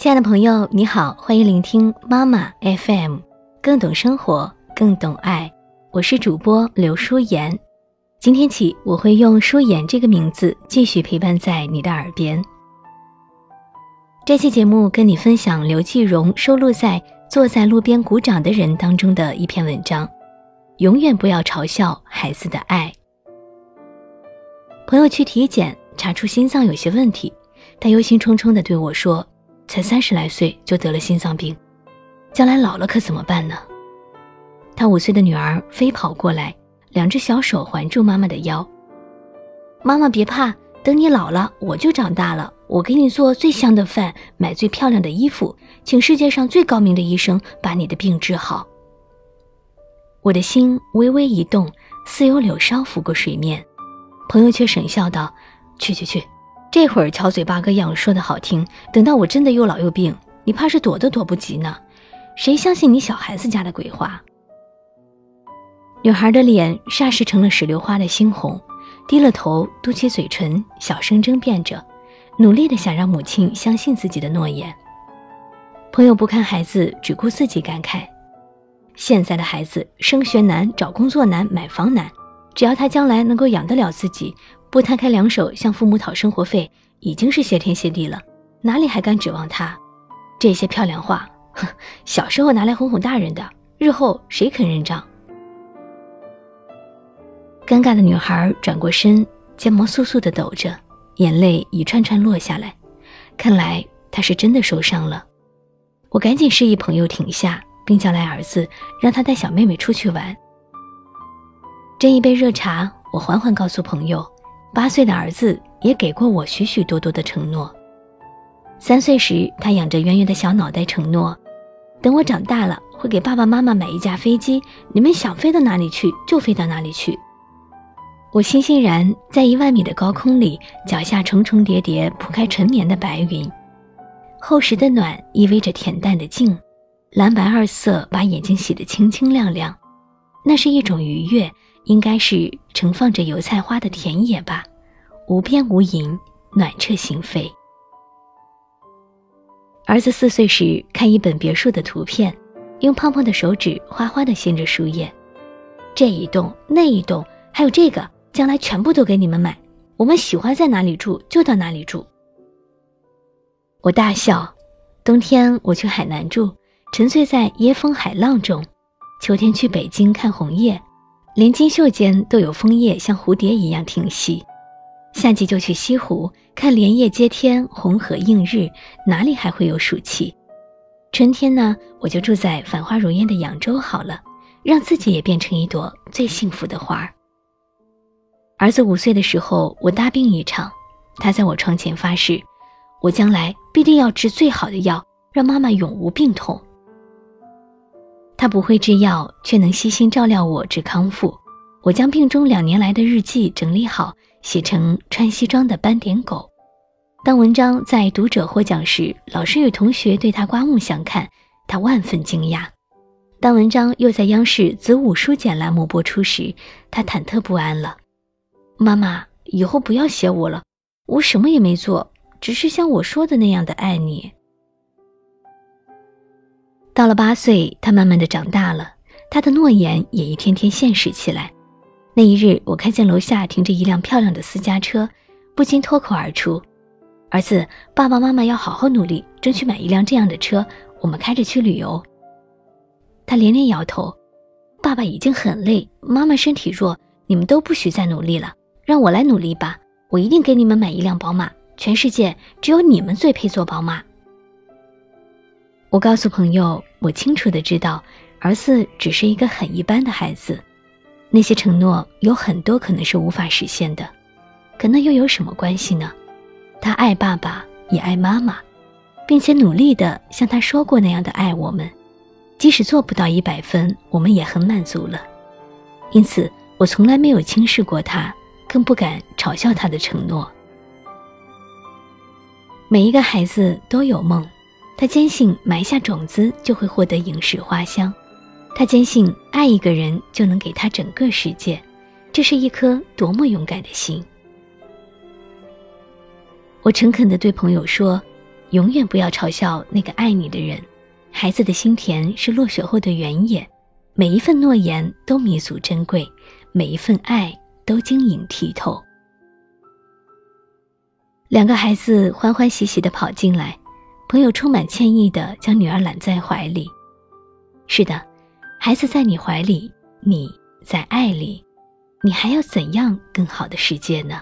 亲爱的朋友，你好，欢迎聆听妈妈 FM，更懂生活，更懂爱。我是主播刘舒妍。今天起，我会用舒妍这个名字继续陪伴在你的耳边。这期节目跟你分享刘继荣收录在《坐在路边鼓掌的人》当中的一篇文章：永远不要嘲笑孩子的爱。朋友去体检，查出心脏有些问题，他忧心忡忡地对我说：“才三十来岁就得了心脏病，将来老了可怎么办呢？”他五岁的女儿飞跑过来，两只小手环住妈妈的腰。妈妈别怕，等你老了，我就长大了，我给你做最香的饭，买最漂亮的衣服，请世界上最高明的医生把你的病治好。我的心微微一动，似有柳梢拂过水面。朋友却省笑道：“去去去，这会儿巧嘴八个样说的好听，等到我真的又老又病，你怕是躲都躲不及呢。谁相信你小孩子家的鬼话？”女孩的脸霎时成了石榴花的猩红，低了头，嘟起嘴唇，小声争辩着，努力的想让母亲相信自己的诺言。朋友不看孩子，只顾自己感慨：现在的孩子升学难，找工作难，买房难。只要他将来能够养得了自己，不摊开两手向父母讨生活费，已经是谢天谢地了，哪里还敢指望他？这些漂亮话，哼，小时候拿来哄哄大人的，日后谁肯认账？尴尬的女孩转过身，睫毛簌簌的抖着，眼泪一串串落下来，看来她是真的受伤了。我赶紧示意朋友停下，并叫来儿子，让他带小妹妹出去玩。斟一杯热茶，我缓缓告诉朋友，八岁的儿子也给过我许许多多的承诺。三岁时，他仰着圆圆的小脑袋承诺，等我长大了会给爸爸妈妈买一架飞机，你们想飞到哪里去就飞到哪里去。我欣欣然在一万米的高空里，脚下重重叠叠铺开纯棉的白云，厚实的暖依偎着恬淡的静，蓝白二色把眼睛洗得清清亮亮，那是一种愉悦。应该是盛放着油菜花的田野吧，无边无垠，暖彻心扉。儿子四岁时看一本别墅的图片，用胖胖的手指哗哗地掀着书页，这一栋那一栋，还有这个，将来全部都给你们买。我们喜欢在哪里住就到哪里住。我大笑，冬天我去海南住，沉醉在椰风海浪中；秋天去北京看红叶。连金袖间都有枫叶，像蝴蝶一样停息。夏季就去西湖看莲叶接天，红荷映日，哪里还会有暑气？春天呢，我就住在繁花如烟的扬州好了，让自己也变成一朵最幸福的花儿。儿子五岁的时候，我大病一场，他在我床前发誓，我将来必定要治最好的药，让妈妈永无病痛。他不会制药，却能悉心照料我至康复。我将病中两年来的日记整理好，写成穿西装的斑点狗。当文章在读者获奖时，老师与同学对他刮目相看，他万分惊讶。当文章又在央视子午书简栏目播出时，他忐忑不安了。妈妈，以后不要写我了，我什么也没做，只是像我说的那样的爱你。到了八岁，他慢慢的长大了，他的诺言也一天天现实起来。那一日，我看见楼下停着一辆漂亮的私家车，不禁脱口而出：“儿子，爸爸妈妈要好好努力，争取买一辆这样的车，我们开着去旅游。”他连连摇头：“爸爸已经很累，妈妈身体弱，你们都不许再努力了，让我来努力吧，我一定给你们买一辆宝马，全世界只有你们最配坐宝马。”我告诉朋友，我清楚的知道，儿子只是一个很一般的孩子，那些承诺有很多可能是无法实现的，可那又有什么关系呢？他爱爸爸，也爱妈妈，并且努力的像他说过那样的爱我们，即使做不到一百分，我们也很满足了。因此，我从来没有轻视过他，更不敢嘲笑他的承诺。每一个孩子都有梦。他坚信埋下种子就会获得影视花香，他坚信爱一个人就能给他整个世界，这是一颗多么勇敢的心！我诚恳地对朋友说：“永远不要嘲笑那个爱你的人。孩子的心田是落雪后的原野，每一份诺言都弥足珍贵，每一份爱都晶莹剔透。两个孩子欢欢喜喜地跑进来，朋友充满歉意地将女儿揽在怀里。是的，孩子在你怀里，你在爱里，你还要怎样更好的世界呢？